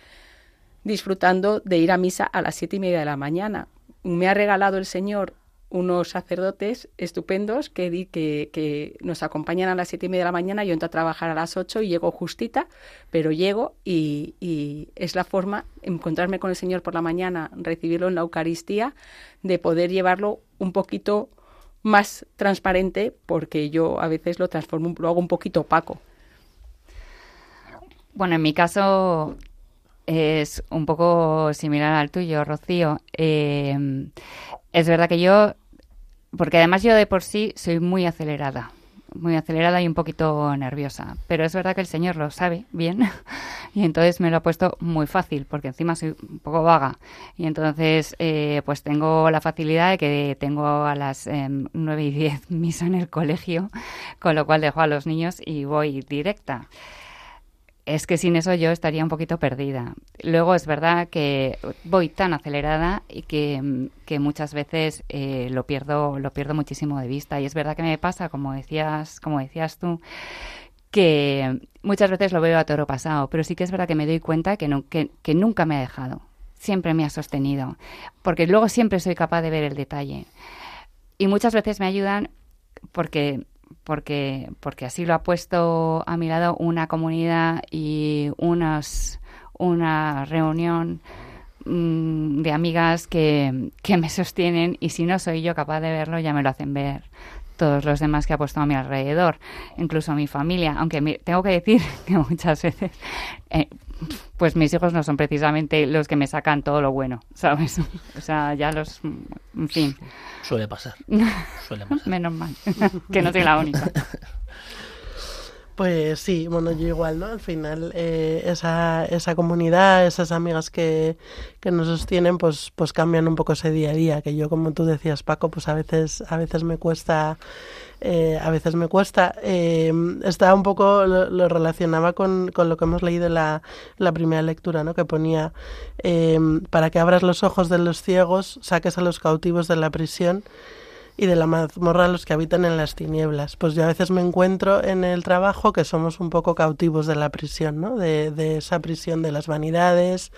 disfrutando de ir a misa a las siete y media de la mañana. Me ha regalado el Señor unos sacerdotes estupendos que, que, que, nos acompañan a las siete y media de la mañana. Yo entro a trabajar a las ocho y llego justita, pero llego y, y, es la forma, encontrarme con el Señor por la mañana, recibirlo en la Eucaristía, de poder llevarlo un poquito más transparente, porque yo a veces lo transformo, lo hago un poquito opaco. Bueno, en mi caso es un poco similar al tuyo, Rocío. Eh, es verdad que yo, porque además yo de por sí soy muy acelerada, muy acelerada y un poquito nerviosa, pero es verdad que el Señor lo sabe bien y entonces me lo ha puesto muy fácil, porque encima soy un poco vaga y entonces eh, pues tengo la facilidad de que tengo a las eh, 9 y 10 misa en el colegio, con lo cual dejo a los niños y voy directa es que sin eso yo estaría un poquito perdida. Luego es verdad que voy tan acelerada y que, que muchas veces eh, lo pierdo lo pierdo muchísimo de vista y es verdad que me pasa como decías como decías tú que muchas veces lo veo a toro pasado, pero sí que es verdad que me doy cuenta que, que nunca me ha dejado, siempre me ha sostenido, porque luego siempre soy capaz de ver el detalle. Y muchas veces me ayudan porque porque, porque así lo ha puesto a mi lado una comunidad y unas, una reunión mmm, de amigas que, que me sostienen y si no soy yo capaz de verlo ya me lo hacen ver todos los demás que ha puesto a mi alrededor, incluso mi familia, aunque me, tengo que decir que muchas veces eh, pues mis hijos no son precisamente los que me sacan todo lo bueno, ¿sabes? O sea, ya los, en fin. Suele pasar. Suele pasar. Menos mal, que no soy la única. Pues sí, bueno, yo igual, ¿no? Al final, eh, esa, esa comunidad, esas amigas que, que nos sostienen, pues, pues cambian un poco ese día a día, que yo, como tú decías, Paco, pues a veces, a veces me cuesta, eh, a veces me cuesta. Eh, está un poco, lo, lo relacionaba con, con, lo que hemos leído en la, la primera lectura, ¿no? Que ponía, eh, para que abras los ojos de los ciegos, saques a los cautivos de la prisión y de la mazmorra los que habitan en las tinieblas. Pues yo a veces me encuentro en el trabajo que somos un poco cautivos de la prisión, ¿no? De, de esa prisión de las vanidades,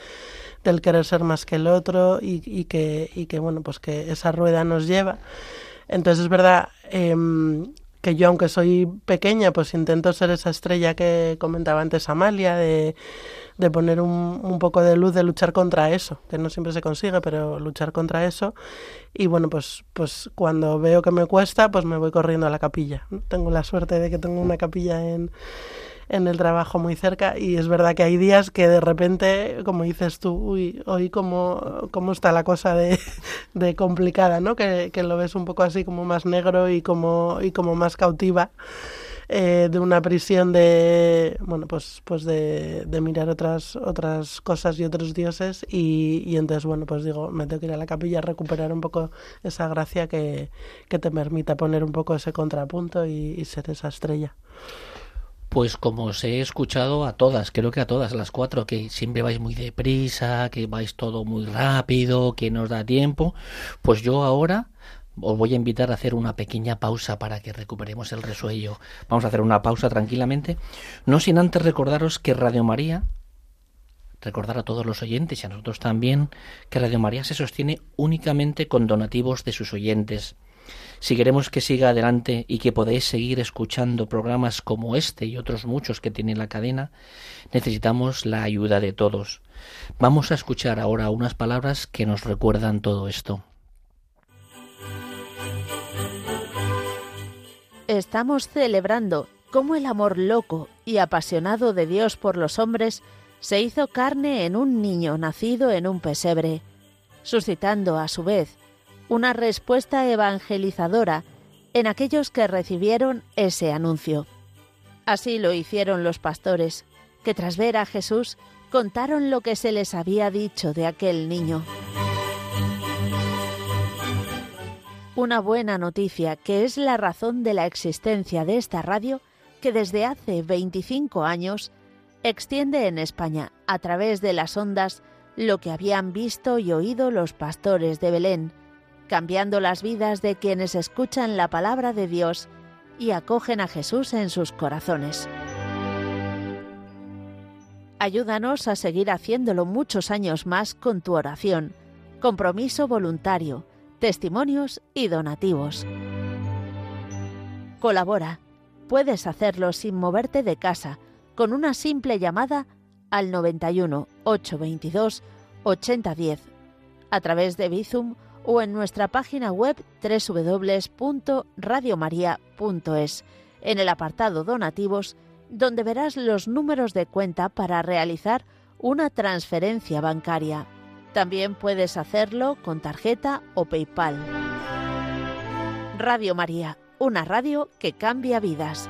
del querer ser más que el otro y, y, que, y que, bueno, pues que esa rueda nos lleva. Entonces es verdad eh, que yo, aunque soy pequeña, pues intento ser esa estrella que comentaba antes Amalia, de, de poner un, un, poco de luz, de luchar contra eso, que no siempre se consigue, pero luchar contra eso. Y bueno, pues, pues cuando veo que me cuesta, pues me voy corriendo a la capilla. Tengo la suerte de que tengo una capilla en, en el trabajo muy cerca y es verdad que hay días que de repente, como dices tú, uy, hoy cómo, cómo está la cosa de, complicada, ¿no? Que, que, lo ves un poco así como más negro y como, y como más cautiva. Eh, de una prisión de bueno pues pues de, de, mirar otras otras cosas y otros dioses y, y, entonces bueno pues digo me tengo que ir a la capilla a recuperar un poco esa gracia que, que te permita poner un poco ese contrapunto y ser esa estrella pues como os he escuchado a todas, creo que a todas las cuatro, que siempre vais muy deprisa, que vais todo muy rápido, que nos da tiempo, pues yo ahora os voy a invitar a hacer una pequeña pausa para que recuperemos el resuello. Vamos a hacer una pausa tranquilamente, no sin antes recordaros que Radio María, recordar a todos los oyentes y a nosotros también, que Radio María se sostiene únicamente con donativos de sus oyentes. Si queremos que siga adelante y que podáis seguir escuchando programas como este y otros muchos que tiene la cadena, necesitamos la ayuda de todos. Vamos a escuchar ahora unas palabras que nos recuerdan todo esto. Estamos celebrando cómo el amor loco y apasionado de Dios por los hombres se hizo carne en un niño nacido en un pesebre, suscitando a su vez una respuesta evangelizadora en aquellos que recibieron ese anuncio. Así lo hicieron los pastores, que tras ver a Jesús contaron lo que se les había dicho de aquel niño. Una buena noticia que es la razón de la existencia de esta radio que desde hace 25 años extiende en España a través de las ondas lo que habían visto y oído los pastores de Belén, cambiando las vidas de quienes escuchan la palabra de Dios y acogen a Jesús en sus corazones. Ayúdanos a seguir haciéndolo muchos años más con tu oración, compromiso voluntario, testimonios y donativos. Colabora. Puedes hacerlo sin moverte de casa con una simple llamada al 91 822 8010 a través de Bizum o en nuestra página web www.radiomaria.es en el apartado donativos donde verás los números de cuenta para realizar una transferencia bancaria. También puedes hacerlo con tarjeta o PayPal. Radio María, una radio que cambia vidas.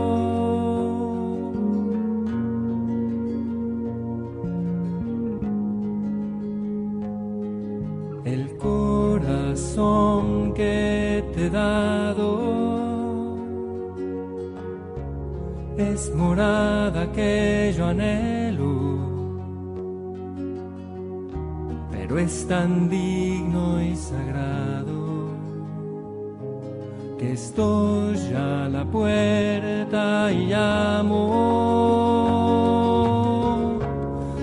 Estoy a la puerta y llamo.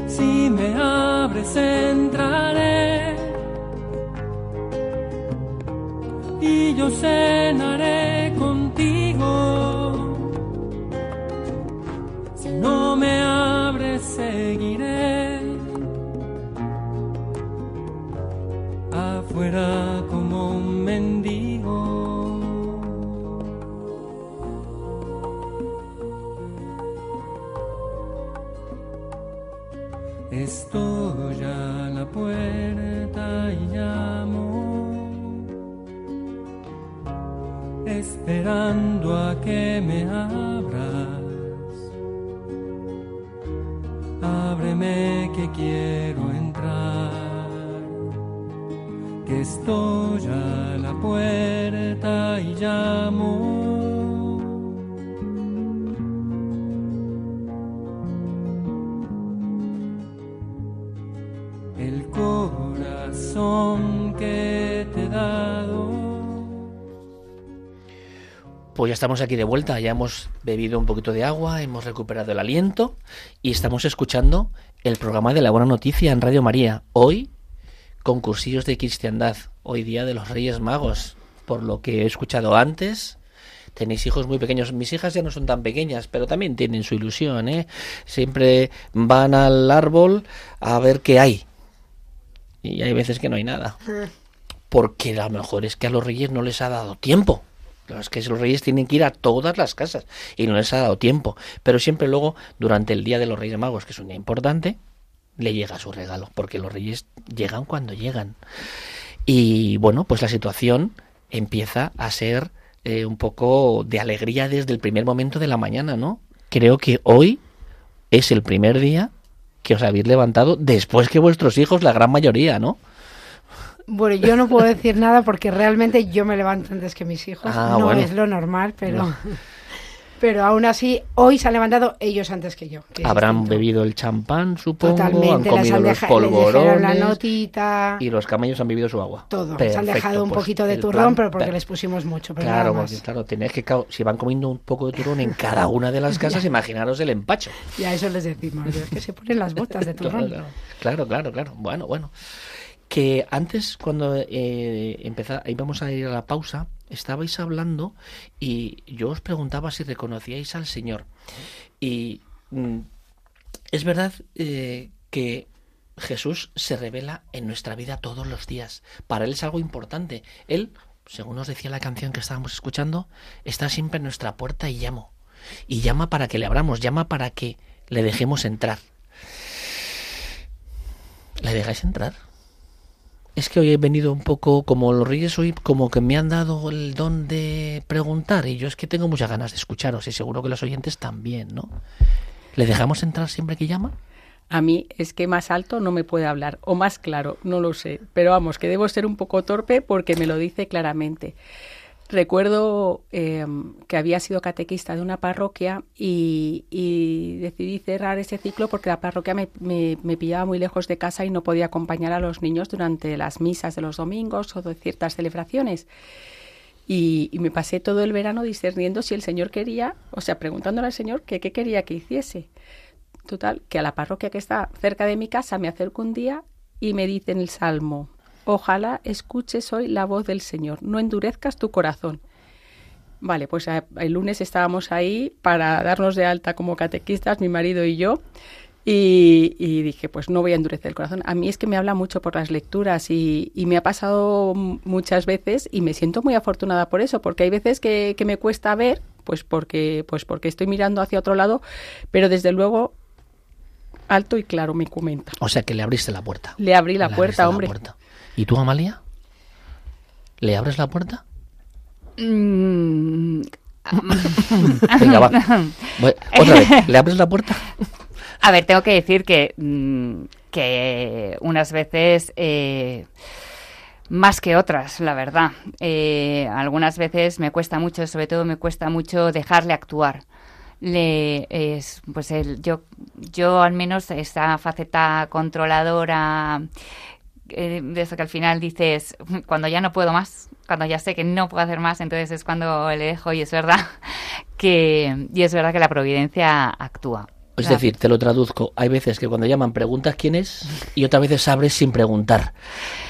Si me abres entraré El corazón que te he dado. Pues ya estamos aquí de vuelta, ya hemos bebido un poquito de agua, hemos recuperado el aliento y estamos escuchando el programa de la buena noticia en Radio María. Hoy, concursillos de cristiandad, hoy día de los Reyes Magos. Por lo que he escuchado antes, tenéis hijos muy pequeños. Mis hijas ya no son tan pequeñas, pero también tienen su ilusión, ¿eh? Siempre van al árbol a ver qué hay. Y hay veces que no hay nada. Porque a lo mejor es que a los reyes no les ha dado tiempo. Es que los reyes tienen que ir a todas las casas y no les ha dado tiempo. Pero siempre luego, durante el Día de los Reyes Magos, que es un día importante, le llega su regalo, porque los reyes llegan cuando llegan. Y bueno, pues la situación empieza a ser eh, un poco de alegría desde el primer momento de la mañana, ¿no? Creo que hoy es el primer día que os habéis levantado después que vuestros hijos, la gran mayoría, ¿no? Bueno, yo no puedo decir nada porque realmente yo me levanto antes que mis hijos. Ah, no bueno. es lo normal, pero, No. pero aún así, hoy se han levantado ellos antes que yo. que Habrán bebido el champán, supongo, han Totalmente, les comido han los polvorones la notita, y los camellos han bebido su agua. todo. se han dejado un pues poquito de turrón, plan- pero porque les pusimos mucho. Pero Claro, porque claro, tenéis que si van comiendo un poco de turrón en cada una de las casas, imaginaros el empacho. Y a eso les decimos, es que se ponen las botas de turrón. claro, claro, claro, claro. Bueno, bueno. Que antes, cuando eh, empeza- íbamos a ir a la pausa, estabais hablando y yo os preguntaba si reconocíais al Señor. Y mm, es verdad eh, que Jesús se revela en nuestra vida todos los días. Para Él es algo importante. Él, según nos decía la canción que estábamos escuchando, está siempre en nuestra puerta y llamo. Y llama para que le abramos, llama para que le dejemos entrar. ¿Le dejáis entrar? Es que hoy he venido un poco como los reyes hoy, como que me han dado el don de preguntar y yo es que tengo muchas ganas de escucharos y seguro que los oyentes también, ¿no? ¿Le dejamos entrar siempre que llama? A mí es que más alto no me puede hablar, o más claro, no lo sé. Pero vamos, que debo ser un poco torpe porque me lo dice claramente. Recuerdo eh, que había sido catequista de una parroquia y, decidí cerrar ese ciclo porque la parroquia me, pillaba muy lejos de casa y no podía acompañar a los niños durante las misas de los domingos o de ciertas celebraciones. Y, me pasé todo el verano discerniendo si el Señor quería, o sea, preguntándole al Señor que qué quería que hiciese. Total, que a la parroquia que está cerca de mi casa me acerco un día y me dice en el Salmo, ojalá escuches hoy la voz del Señor, no endurezcas tu corazón. Vale, pues el lunes estábamos ahí para darnos de alta como catequistas, mi marido y yo, y, y, dije, pues no voy a endurecer el corazón. A mí es que me habla mucho por las lecturas y, y, me ha pasado muchas veces y me siento muy afortunada por eso, porque hay veces que, que me cuesta ver, pues porque, pues porque estoy mirando hacia otro lado, pero desde luego alto y claro me comenta. O sea que le abriste la puerta. Le abrí la le puerta, hombre. La puerta. ¿Y tú, Amalia? ¿Le abres la puerta? Mm. Venga, va. Otra vez, ¿le abres la puerta? A ver, tengo que decir que, mm, que unas veces... Eh, más que otras, la verdad. Eh, algunas veces me cuesta mucho, sobre todo me cuesta mucho dejarle actuar le es pues el, yo yo al menos esa faceta controladora eh, de eso que al final dices cuando ya no puedo más cuando ya sé que no puedo hacer más entonces es cuando le dejo y es verdad que y es verdad que la providencia actúa es decir, te lo traduzco. Hay veces que cuando llaman preguntas quién es y otras veces abres sin preguntar.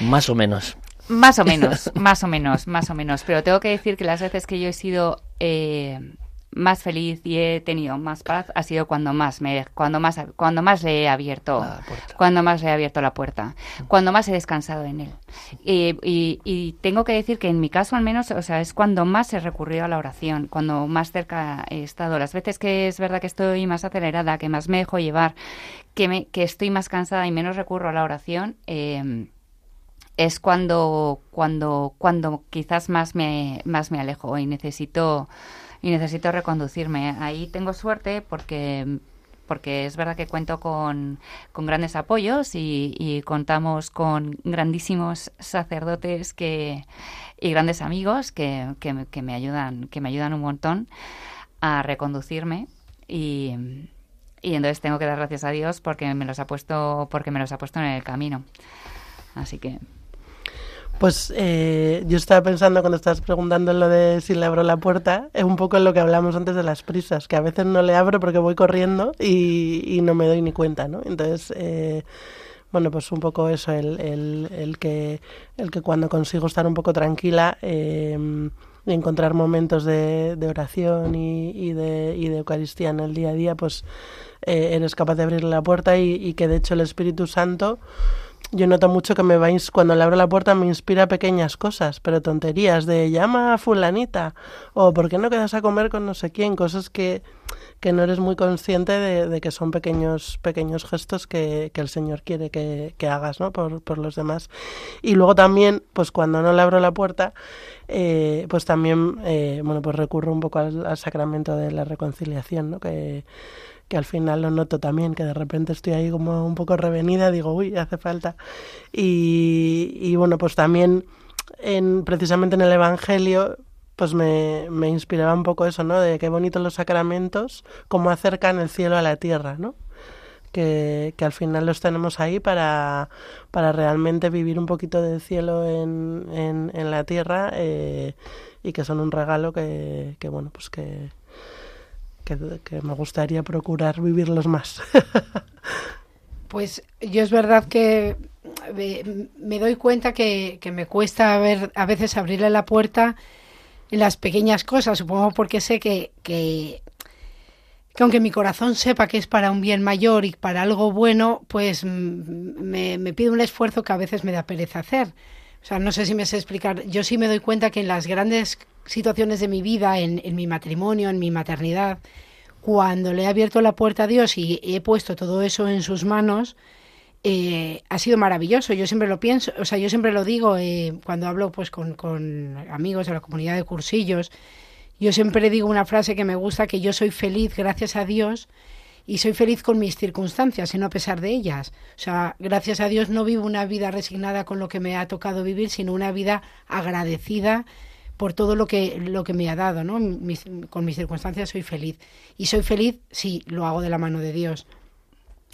Más o menos. Más o menos, más o menos, más o menos. Pero tengo que decir que las veces que yo he sido eh, más feliz y he tenido más paz ha sido cuando más me cuando más cuando más le he abierto cuando más le he abierto la puerta cuando más he descansado en él. Y, y, y, tengo que decir que en mi caso al menos o sea es cuando más he recurrido a la oración cuando más cerca he estado. Las veces que es verdad que estoy más acelerada que más me dejo llevar que me que estoy más cansada y menos recurro a la oración eh, es cuando cuando cuando quizás más me más me alejo y necesito y necesito reconducirme. Ahí tengo suerte porque porque es verdad que cuento con, con grandes apoyos y, contamos con grandísimos sacerdotes que, y grandes amigos que, que, que, me ayudan que me ayudan un montón a reconducirme y, y entonces tengo que dar gracias a Dios porque me los ha puesto porque me los ha puesto en el camino así que pues eh, yo estaba pensando cuando estabas preguntando lo de si le abro la puerta, es un poco en lo que hablamos antes de las prisas, que a veces no le abro porque voy corriendo y, y no me doy ni cuenta, ¿no? Entonces, eh, bueno, pues un poco eso, el, el, el, que, el que cuando consigo estar un poco tranquila eh, y encontrar momentos de, de oración y, y, de, y de Eucaristía en el día a día, pues eh, eres capaz de abrir la puerta y, y que de hecho el Espíritu Santo yo noto mucho que me va cuando le abro la puerta me inspira pequeñas cosas, pero tonterías de llama a fulanita o por qué no quedas a comer con no sé quién, cosas que, que no eres muy consciente de, de que son pequeños pequeños gestos que, que el Señor quiere que, que hagas ¿no? por, por, los demás. Y luego también, pues cuando no le abro la puerta, eh, pues también eh, bueno pues recurro un poco al, al sacramento de la reconciliación, ¿no? que que al final lo noto también, que de repente estoy ahí como un poco revenida, digo, uy, hace falta. Y, y bueno, pues también en, precisamente en el Evangelio, pues me, me inspiraba un poco eso, ¿no? De qué bonitos los sacramentos, cómo acercan el cielo a la tierra, ¿no? Que, que, al final los tenemos ahí para, para realmente vivir un poquito del cielo en, en, en la tierra eh, y que son un regalo que, que bueno, pues que, que, me gustaría procurar vivirlos más. pues yo es verdad que me, doy cuenta que, que, me cuesta ver, a veces abrirle la puerta en las pequeñas cosas, supongo porque sé que, que, que aunque mi corazón sepa que es para un bien mayor y para algo bueno, pues me, me pide un esfuerzo que a veces me da pereza hacer. Sea, no sé si me sé explicar. Yo sí me doy cuenta que en las grandes situaciones de mi vida, en, en mi matrimonio, en mi maternidad, cuando le he abierto la puerta a Dios y he puesto todo eso en sus manos, eh, ha sido maravilloso. Yo siempre lo pienso, o sea, yo siempre lo digo eh, cuando hablo pues con, con, amigos de la comunidad de cursillos. Yo siempre digo una frase que me gusta, que yo soy feliz gracias a Dios y soy feliz con mis circunstancias y no a pesar de ellas. O sea, gracias a Dios no vivo una vida resignada con lo que me ha tocado vivir, sino una vida agradecida por todo lo que, lo que me ha dado, ¿no? con mis circunstancias soy feliz. Y soy feliz si lo hago de la mano de Dios.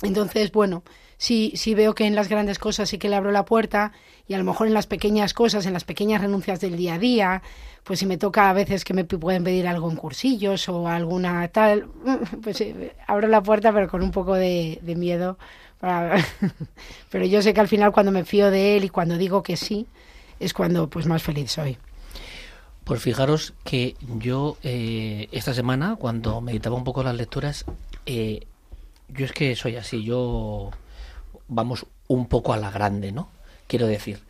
Entonces, bueno, sí, sí veo que en las grandes cosas sí que le abro la puerta y a lo mejor en las pequeñas cosas, en las pequeñas renuncias del día a día, pues si me toca a veces que me pueden pedir algo en cursillos o alguna tal, pues eh, abro la puerta pero con un poco de, miedo. pero yo sé que al final cuando me fío de él y cuando digo que sí, es cuando pues más feliz soy. Pues fijaros que yo eh, esta semana, cuando meditaba un poco las lecturas, eh, yo es que soy así, yo vamos un poco a la grande, ¿no? Quiero decir,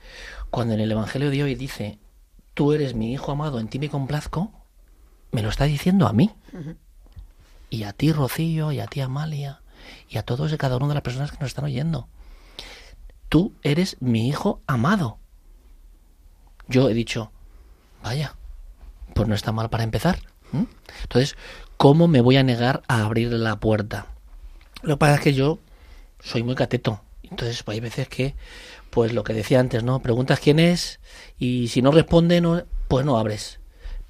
cuando en el Evangelio de hoy dice, tú eres mi hijo amado, en ti me complazco, me lo está diciendo a mí. Y a ti, Rocío, y a ti, Amalia, y a todos y cada una de las personas que nos están oyendo. Tú eres mi hijo amado. Yo he dicho, vaya, pues no está mal para empezar. Entonces, ¿cómo me voy a negar a abrir la puerta? Lo que pasa es que yo soy muy cateto. Entonces, pues hay veces que, pues lo que decía antes, ¿no? Preguntas quién es y si no responde, no, pues no abres.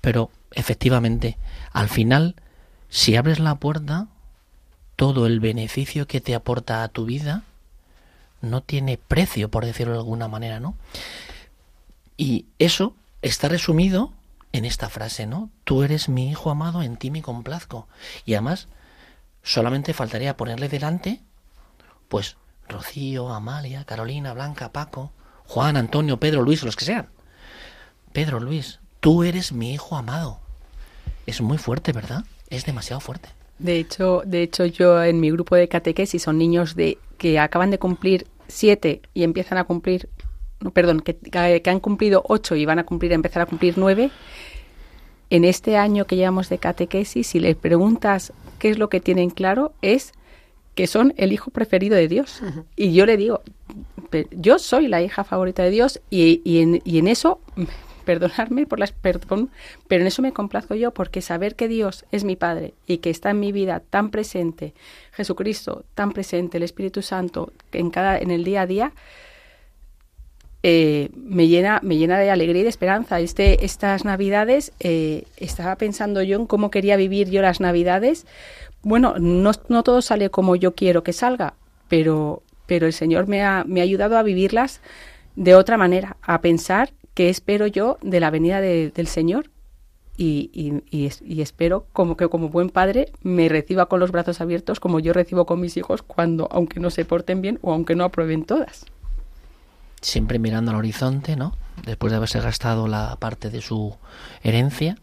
Pero efectivamente, al final, si abres la puerta, todo el beneficio que te aporta a tu vida no tiene precio, por decirlo de alguna manera, ¿no? Y eso está resumido en esta frase, ¿no? Tú eres mi hijo amado, en ti me complazco. Y además, solamente faltaría ponerle delante, pues, Rocío, Amalia, Carolina, Blanca, Paco, Juan, Antonio, Pedro, Luis, los que sean. Pedro, Luis, tú eres mi hijo amado. Es muy fuerte, ¿verdad? Es demasiado fuerte. De hecho, de hecho yo en mi grupo de catequesis son niños de que acaban de cumplir siete y empiezan a cumplir perdón, que, que, han cumplido ocho y van a cumplir, empezar a cumplir nueve, en este año que llevamos de catequesis, si les preguntas qué es lo que tienen claro, es que son el hijo preferido de Dios. Y yo le digo, yo soy la hija favorita de Dios y, y, en, y en eso, perdonarme por las perdón, pero en eso me complazco yo porque saber que Dios es mi Padre y que está en mi vida tan presente, Jesucristo tan presente, el Espíritu Santo en cada en el día a día, eh, me, llena, me llena de alegría y de esperanza. Este, estas navidades eh, estaba pensando yo en cómo quería vivir yo las navidades. Bueno, no, no todo sale como yo quiero que salga, pero, pero el Señor me ha, me ha ayudado a vivirlas de otra manera, a pensar qué espero yo de la venida del Señor y, y, y, espero como que como buen padre me reciba con los brazos abiertos como yo recibo con mis hijos cuando aunque no se porten bien o aunque no aprueben todas siempre mirando al horizonte, ¿no? Después de haberse gastado la parte de su herencia,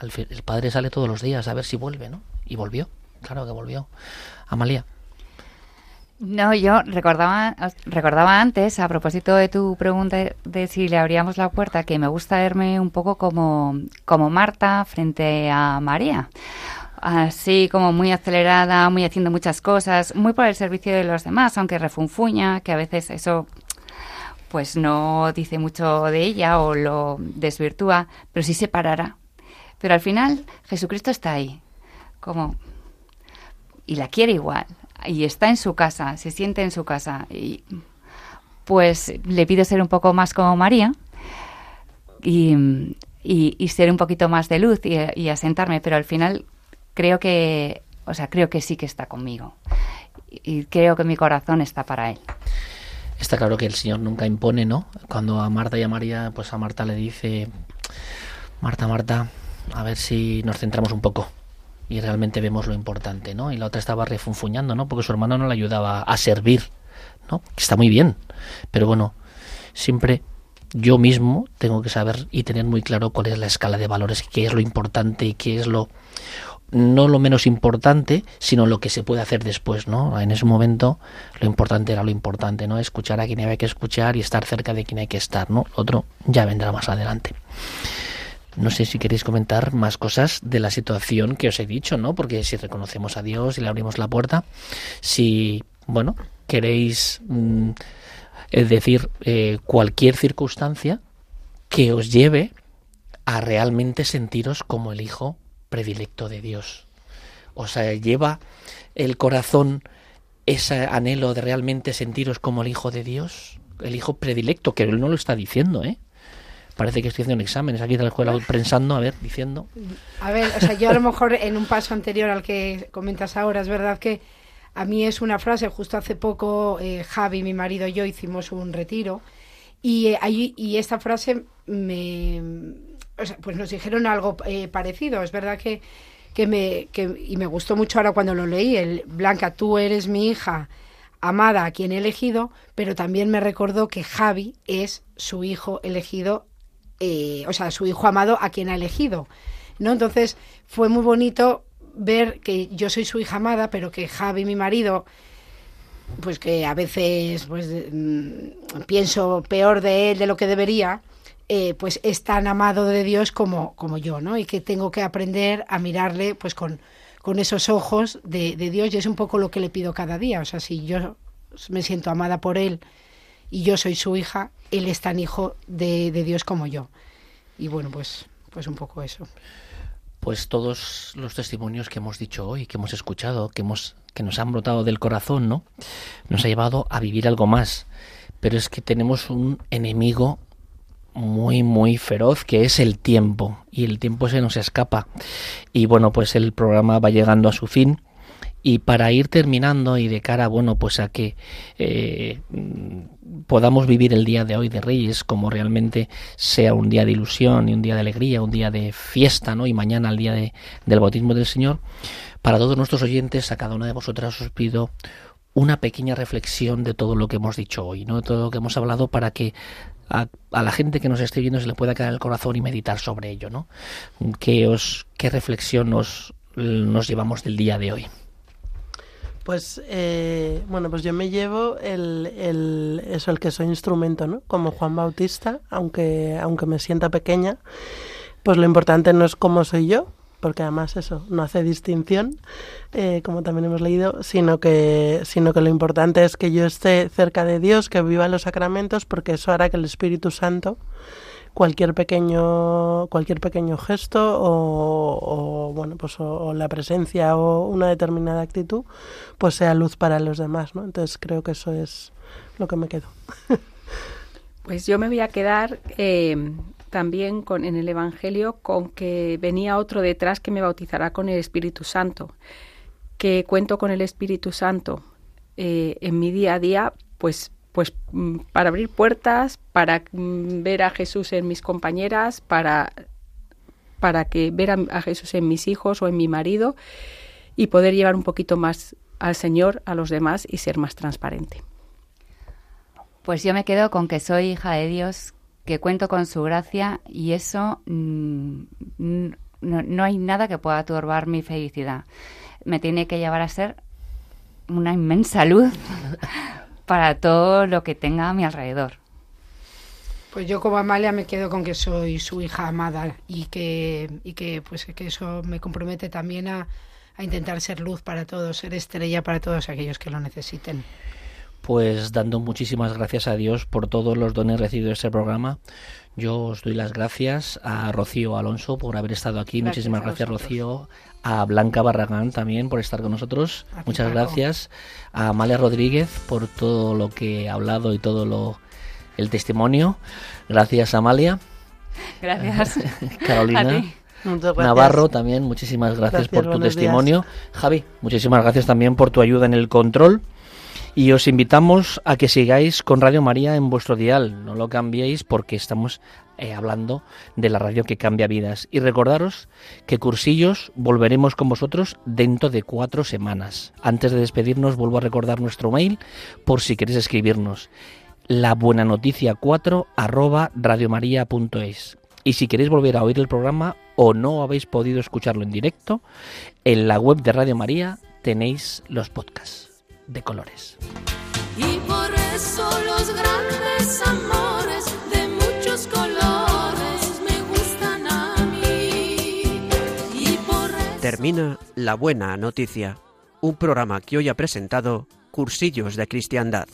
el padre sale todos los días a ver si vuelve, ¿no? Y volvió, claro que volvió. Amalia. No, yo recordaba, recordaba antes, a propósito de tu pregunta de si le abríamos la puerta, que me gusta verme un poco como, como Marta frente a María así como muy acelerada, muy haciendo muchas cosas, muy por el servicio de los demás, aunque refunfuña, que a veces eso pues no dice mucho de ella o lo desvirtúa, pero sí se parará. Pero al final Jesucristo está ahí, como y la quiere igual y está en su casa, se siente en su casa y pues le pido ser un poco más como María y, y, ser un poquito más de luz y, y, asentarme, pero al final creo que, o sea, creo que sí que está conmigo y creo que mi corazón está para él. Está claro que el Señor nunca impone, ¿no? Cuando a Marta y a María, pues a Marta le dice, Marta, Marta, a ver si nos centramos un poco y realmente vemos lo importante, ¿no? Y la otra estaba refunfuñando, ¿no? Porque su hermano no le ayudaba a servir, ¿no? Que está muy bien, pero bueno, siempre yo mismo tengo que saber y tener muy claro cuál es la escala de valores, qué es lo importante y qué es lo no lo menos importante, sino lo que se puede hacer después, ¿no? En ese momento lo importante era lo importante, ¿no? Escuchar a quien había que escuchar y estar cerca de quien hay que estar, ¿no? otro ya vendrá más adelante. No sé si queréis comentar más cosas de la situación que os he dicho, ¿no? Porque si reconocemos a Dios y le abrimos la puerta, si, bueno, queréis mm, decir eh, cualquier circunstancia que os lleve a realmente sentiros como el Hijo predilecto de Dios. O sea, lleva el corazón ese anhelo de realmente sentiros como el Hijo de Dios? El Hijo predilecto, que Él no lo está diciendo, ¿eh? Parece que estoy haciendo exámenes aquí en la escuela pensando, a ver, diciendo. A ver, o sea, yo a lo mejor en un paso anterior al que comentas ahora, es verdad que a mí es una frase, justo hace poco eh, Javi, mi marido y yo hicimos un retiro y, eh, y esta frase me... O sea, pues nos dijeron algo eh, parecido. Es verdad que, que me... Que, y me gustó mucho ahora cuando lo leí, el Blanca, tú eres mi hija amada a quien he elegido, pero también me recordó que Javi es su hijo elegido, o sea, su hijo amado a quien ha elegido. ¿no? Entonces fue muy bonito ver que yo soy su hija amada, pero que Javi, mi marido, pues que a veces pues mm, pienso peor de él de lo que debería, eh, pues es tan amado de Dios como, como yo, ¿no? Y que tengo que aprender a mirarle pues con, con esos ojos de, de, Dios y es un poco lo que le pido cada día. O sea, si yo me siento amada por él y yo soy su hija, él es tan hijo de, de Dios como yo. Y bueno, pues, pues un poco eso pues todos los testimonios que hemos dicho hoy, que hemos escuchado, que hemos que nos han brotado del corazón, ¿no? Nos ha llevado a vivir algo más. Pero es que tenemos un enemigo muy muy feroz que es el tiempo y el tiempo se nos escapa. Y bueno, pues el programa va llegando a su fin. Y para ir terminando y de cara, bueno, pues a que eh, podamos vivir el día de hoy de Reyes como realmente sea un día de ilusión y un día de alegría, un día de fiesta, ¿no? Y mañana el día de, del bautismo del Señor, para todos nuestros oyentes, a cada una de vosotras os pido una pequeña reflexión de todo lo que hemos dicho hoy, ¿no? De todo lo que hemos hablado para que a, a, la gente que nos esté viendo se le pueda quedar el corazón y meditar sobre ello, ¿no? ¿Qué, os, qué reflexión nos, nos llevamos del día de hoy? Pues eh, bueno, pues yo me llevo el, el, eso, el que soy instrumento, ¿no? Como Juan Bautista, aunque, aunque me sienta pequeña, pues lo importante no es cómo soy yo, porque además eso no hace distinción, eh, como también hemos leído, sino que, sino que lo importante es que yo esté cerca de Dios, que viva los sacramentos, porque eso hará que el Espíritu Santo cualquier pequeño cualquier pequeño gesto o, bueno pues o, la presencia o una determinada actitud pues sea luz para los demás no entonces creo que eso es lo que me quedo. Pues yo me voy a quedar eh, también con en el evangelio con que venía otro detrás que me bautizará con el Espíritu Santo que cuento con el Espíritu Santo eh, en mi día a día pues pues mm, para abrir puertas, para mm, ver a Jesús en mis compañeras, para, para que ver a, Jesús en mis hijos o en mi marido y poder llevar un poquito más al Señor a los demás y ser más transparente. Pues yo me quedo con que soy hija de Dios, que cuento con su gracia y eso mm, no, no hay nada que pueda turbar mi felicidad. Me tiene que llevar a ser una inmensa luz para todo lo que tenga a mi alrededor. Pues yo como Amalia me quedo con que soy su hija amada y que, y que, pues, que eso me compromete también a, a intentar ser luz para todos, ser estrella para todos aquellos que lo necesiten pues dando muchísimas gracias a Dios por todos los dones recibidos de este programa. Yo os doy las gracias a Rocío Alonso por haber estado aquí. muchísimas gracias, Rocío a Blanca Barragán también por estar con nosotros. Muchas gracias a Amalia Rodríguez por todo lo que ha hablado y todo lo el testimonio. Gracias Amalia. Gracias. Carolina. Navarro también, muchísimas gracias, por tu testimonio. Javi, muchísimas gracias también por tu ayuda en el control. Y os invitamos a que sigáis con Radio María en vuestro dial. No lo cambiéis porque estamos eh, hablando de la radio que cambia vidas. Y recordaros que Cursillos volveremos con vosotros dentro de cuatro semanas. Antes de despedirnos, vuelvo a recordar nuestro mail por si queréis escribirnos. La buena noticia 4 arroba radiomaria.es. Y si queréis volver a oír el programa o no habéis podido escucharlo en directo, en la web de Radio María tenéis los podcasts de colores. Y por eso los grandes amores de muchos colores me gustan a mí. Y por Termina La Buena Noticia, un programa que hoy ha presentado Cursillos de Cristiandad